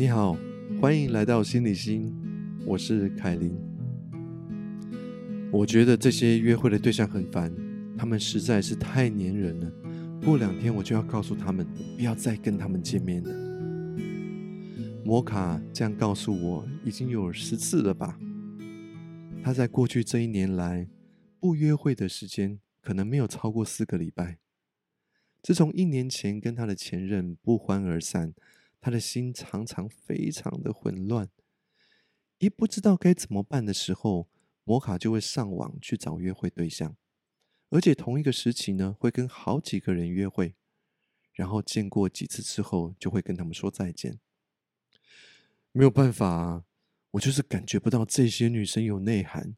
你好，欢迎来到心理心，我是凯琳。我觉得这些约会的对象很烦，他们实在是太粘人了。过两天我就要告诉他们，不要再跟他们见面了。摩卡这样告诉我，已经有十次了吧？他在过去这一年来，不约会的时间可能没有超过四个礼拜。自从一年前跟他的前任不欢而散，他的心常常非常的混乱。一不知道该怎么办的时候，摩卡就会上网去找约会对象，而且同一个时期呢，会跟好几个人约会，然后见过几次之后，就会跟他们说再见。没有办法啊，我就是感觉不到这些女生有内涵。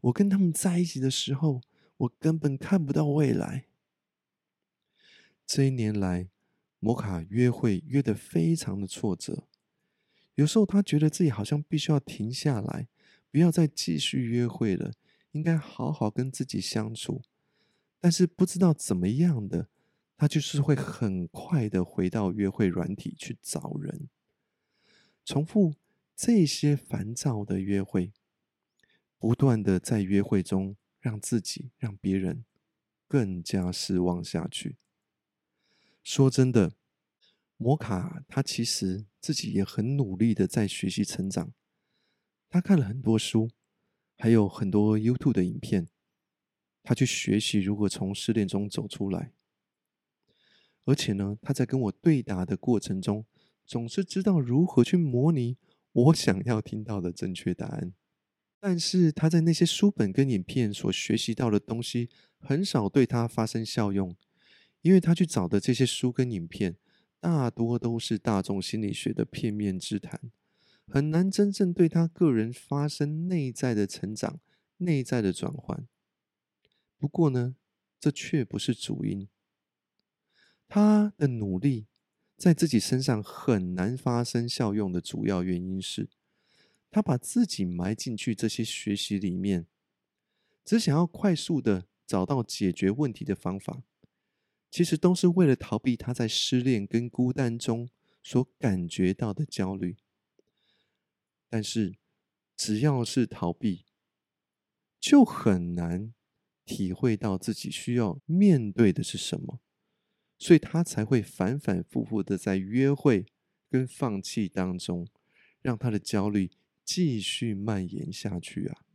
我跟他们在一起的时候，我根本看不到未来。这一年来，摩卡约会约得非常的挫折。有时候他觉得自己好像必须要停下来，不要再继续约会了，应该好好跟自己相处。但是不知道怎么样的，他就是会很快的回到约会软体去找人，重复这些烦躁的约会，不断的在约会中让自己让别人更加失望下去。说真的，摩卡他其实自己也很努力的在学习成长。他看了很多书，还有很多 YouTube 的影片，他去学习如何从失恋中走出来。而且呢，他在跟我对答的过程中，总是知道如何去模拟我想要听到的正确答案。但是他在那些书本跟影片所学习到的东西，很少对他发生效用。因为他去找的这些书跟影片，大多都是大众心理学的片面之谈，很难真正对他个人发生内在的成长、内在的转换。不过呢，这却不是主因。他的努力在自己身上很难发生效用的主要原因是，他把自己埋进去这些学习里面，只想要快速的找到解决问题的方法。其实都是为了逃避他在失恋跟孤单中所感觉到的焦虑，但是只要是逃避，就很难体会到自己需要面对的是什么，所以他才会反反复复的在约会跟放弃当中，让他的焦虑继续蔓延下去啊。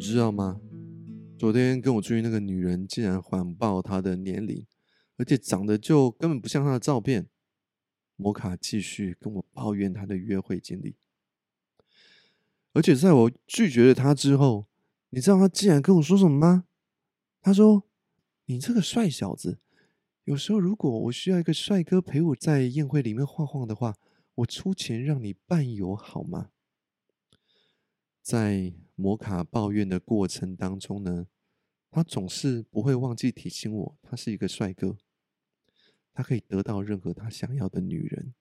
你知道吗？昨天跟我出去那个女人竟然谎报她的年龄，而且长得就根本不像她的照片。摩卡继续跟我抱怨她的约会经历，而且在我拒绝了她之后，你知道她竟然跟我说什么吗？她说：“你这个帅小子，有时候如果我需要一个帅哥陪我在宴会里面晃晃的话，我出钱让你伴游好吗？”在摩卡抱怨的过程当中呢，他总是不会忘记提醒我，他是一个帅哥，他可以得到任何他想要的女人，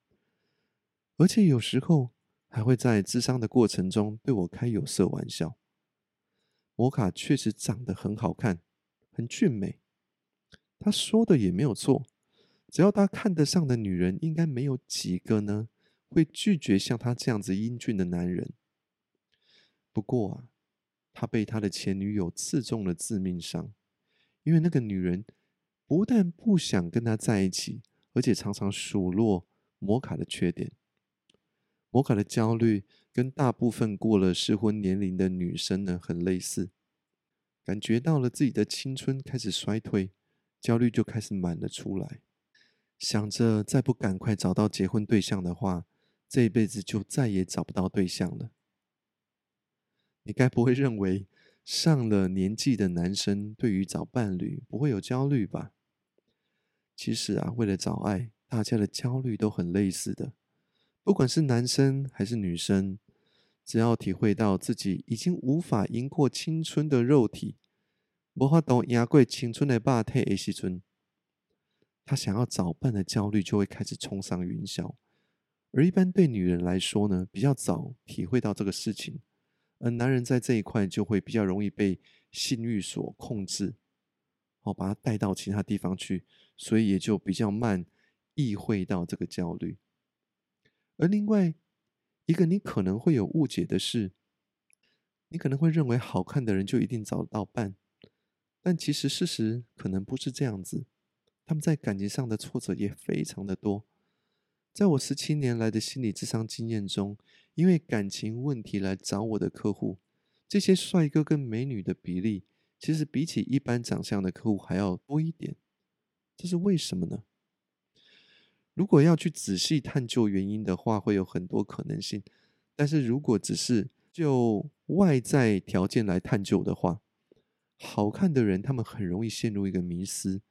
而且有时候还会在智商的过程中对我开有色玩笑。摩卡确实长得很好看，很俊美，他说的也没有错，只要他看得上的女人，应该没有几个呢会拒绝像他这样子英俊的男人。不过啊，他被他的前女友刺中了致命伤，因为那个女人不但不想跟他在一起，而且常常数落摩卡的缺点。摩卡的焦虑跟大部分过了适婚年龄的女生呢很类似，感觉到了自己的青春开始衰退，焦虑就开始满了出来，想着再不赶快找到结婚对象的话，这一辈子就再也找不到对象了。你该不会认为上了年纪的男生对于找伴侣不会有焦虑吧？其实啊，为了找爱，大家的焦虑都很类似的。不管是男生还是女生，只要体会到自己已经无法赢过青春的肉体，无法懂赢过青春的霸体的时阵，他想要找伴的焦虑就会开始冲上云霄。而一般对女人来说呢，比较早体会到这个事情。而男人在这一块就会比较容易被性欲所控制，哦，把他带到其他地方去，所以也就比较慢意会到这个焦虑。而另外一个你可能会有误解的是，你可能会认为好看的人就一定找得到伴，但其实事实可能不是这样子。他们在感情上的挫折也非常的多。在我十七年来的心理智商经验中，因为感情问题来找我的客户，这些帅哥跟美女的比例，其实比起一般长相的客户还要多一点。这是为什么呢？如果要去仔细探究原因的话，会有很多可能性。但是如果只是就外在条件来探究的话，好看的人他们很容易陷入一个迷思，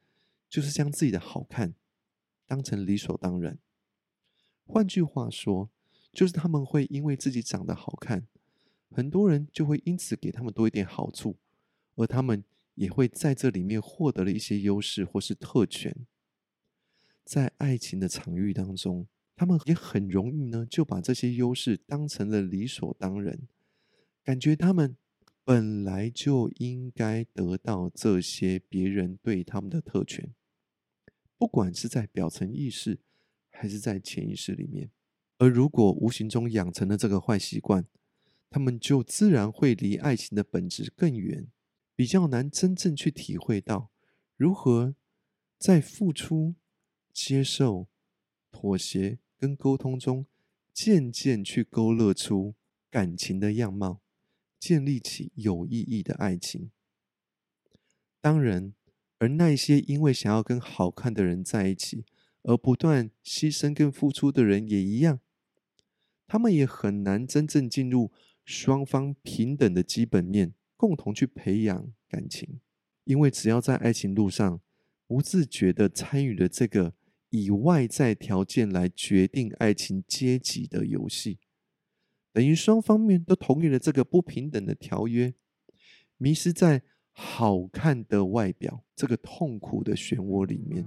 就是将自己的好看当成理所当然。换句话说，就是他们会因为自己长得好看，很多人就会因此给他们多一点好处，而他们也会在这里面获得了一些优势或是特权。在爱情的场域当中，他们也很容易呢，就把这些优势当成了理所当然，感觉他们本来就应该得到这些别人对他们的特权，不管是在表层意识还是在潜意识里面。而如果无形中养成了这个坏习惯，他们就自然会离爱情的本质更远，比较难真正去体会到如何在付出。接受、妥协跟沟通中，渐渐去勾勒出感情的样貌，建立起有意义的爱情。当然，而那些因为想要跟好看的人在一起而不断牺牲跟付出的人也一样，他们也很难真正进入双方平等的基本面，共同去培养感情。因为只要在爱情路上不自觉的参与了这个。以外在条件来决定爱情阶级的游戏，等于双方面都同意了这个不平等的条约，迷失在好看的外表这个痛苦的漩涡里面。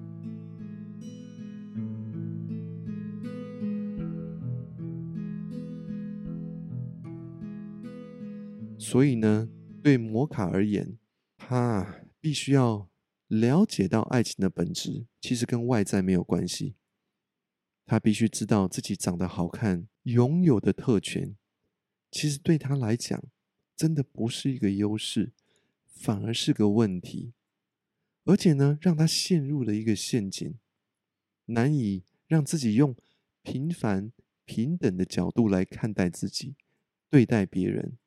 所以呢，对摩卡而言，他必须要。了解到爱情的本质，其实跟外在没有关系。他必须知道自己长得好看，拥有的特权，其实对他来讲，真的不是一个优势，反而是个问题。而且呢，让他陷入了一个陷阱，难以让自己用平凡平等的角度来看待自己，对待别人。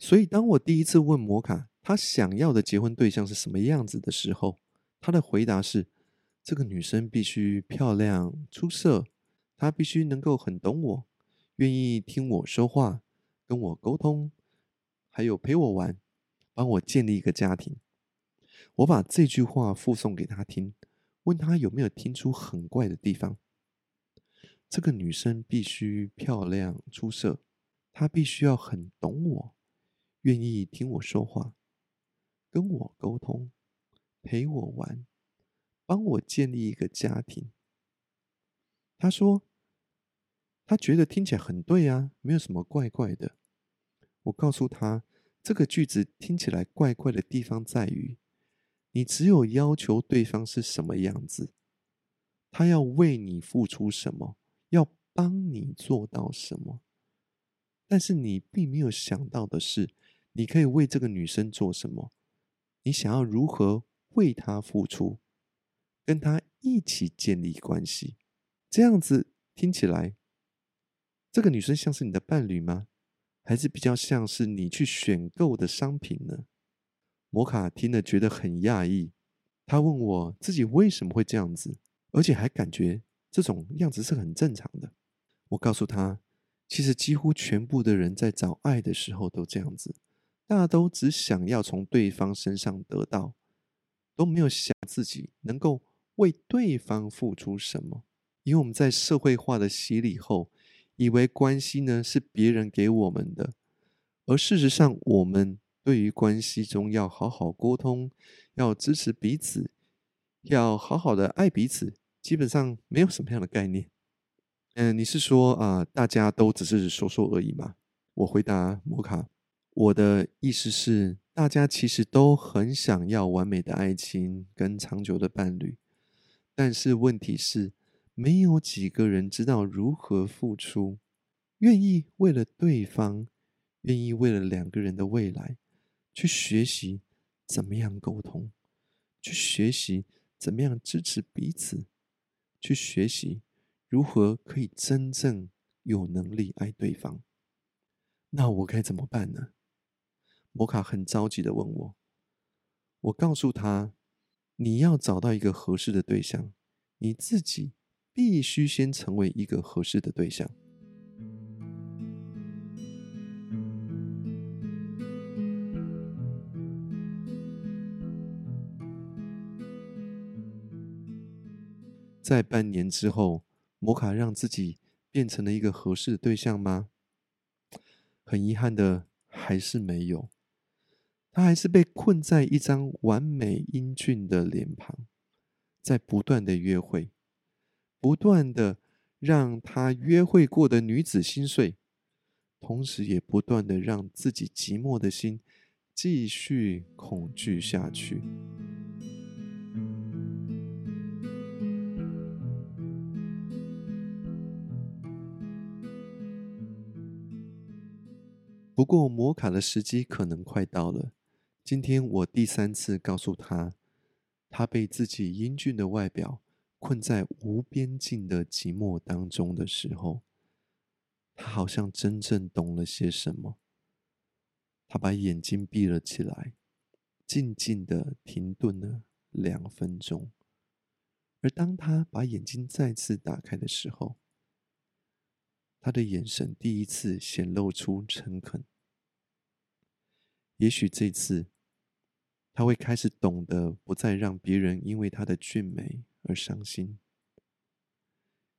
所以，当我第一次问摩卡。他想要的结婚对象是什么样子的时候，他的回答是：这个女生必须漂亮出色，她必须能够很懂我，愿意听我说话，跟我沟通，还有陪我玩，帮我建立一个家庭。我把这句话附送给他听，问他有没有听出很怪的地方。这个女生必须漂亮出色，她必须要很懂我，愿意听我说话。跟我沟通，陪我玩，帮我建立一个家庭。他说，他觉得听起来很对啊，没有什么怪怪的。我告诉他，这个句子听起来怪怪的地方在于，你只有要求对方是什么样子，他要为你付出什么，要帮你做到什么，但是你并没有想到的是，你可以为这个女生做什么。你想要如何为她付出，跟她一起建立关系？这样子听起来，这个女生像是你的伴侣吗？还是比较像是你去选购的商品呢？摩卡听了觉得很讶异，他问我自己为什么会这样子，而且还感觉这种样子是很正常的。我告诉他，其实几乎全部的人在找爱的时候都这样子。大都只想要从对方身上得到，都没有想自己能够为对方付出什么。因为我们在社会化的洗礼后，以为关系呢是别人给我们的，而事实上，我们对于关系中要好好沟通，要支持彼此，要好好的爱彼此，基本上没有什么样的概念。嗯，你是说啊，大家都只是说说而已吗？我回答摩卡。我的意思是，大家其实都很想要完美的爱情跟长久的伴侣，但是问题是，没有几个人知道如何付出，愿意为了对方，愿意为了两个人的未来，去学习怎么样沟通，去学习怎么样支持彼此，去学习如何可以真正有能力爱对方。那我该怎么办呢？摩卡很着急的问我，我告诉他：“你要找到一个合适的对象，你自己必须先成为一个合适的对象。”在半年之后，摩卡让自己变成了一个合适的对象吗？很遗憾的，还是没有。他还是被困在一张完美英俊的脸庞，在不断的约会，不断的让他约会过的女子心碎，同时也不断的让自己寂寞的心继续恐惧下去。不过，摩卡的时机可能快到了。今天我第三次告诉他，他被自己英俊的外表困在无边境的寂寞当中的时候，他好像真正懂了些什么。他把眼睛闭了起来，静静的停顿了两分钟。而当他把眼睛再次打开的时候，他的眼神第一次显露出诚恳。也许这次。他会开始懂得不再让别人因为他的俊美而伤心。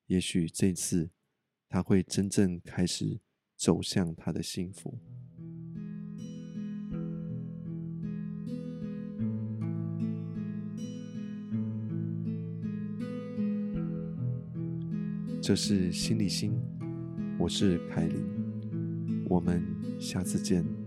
也许这次他会真正开始走向他的幸福。这是心理心，我是凯琳，我们下次见。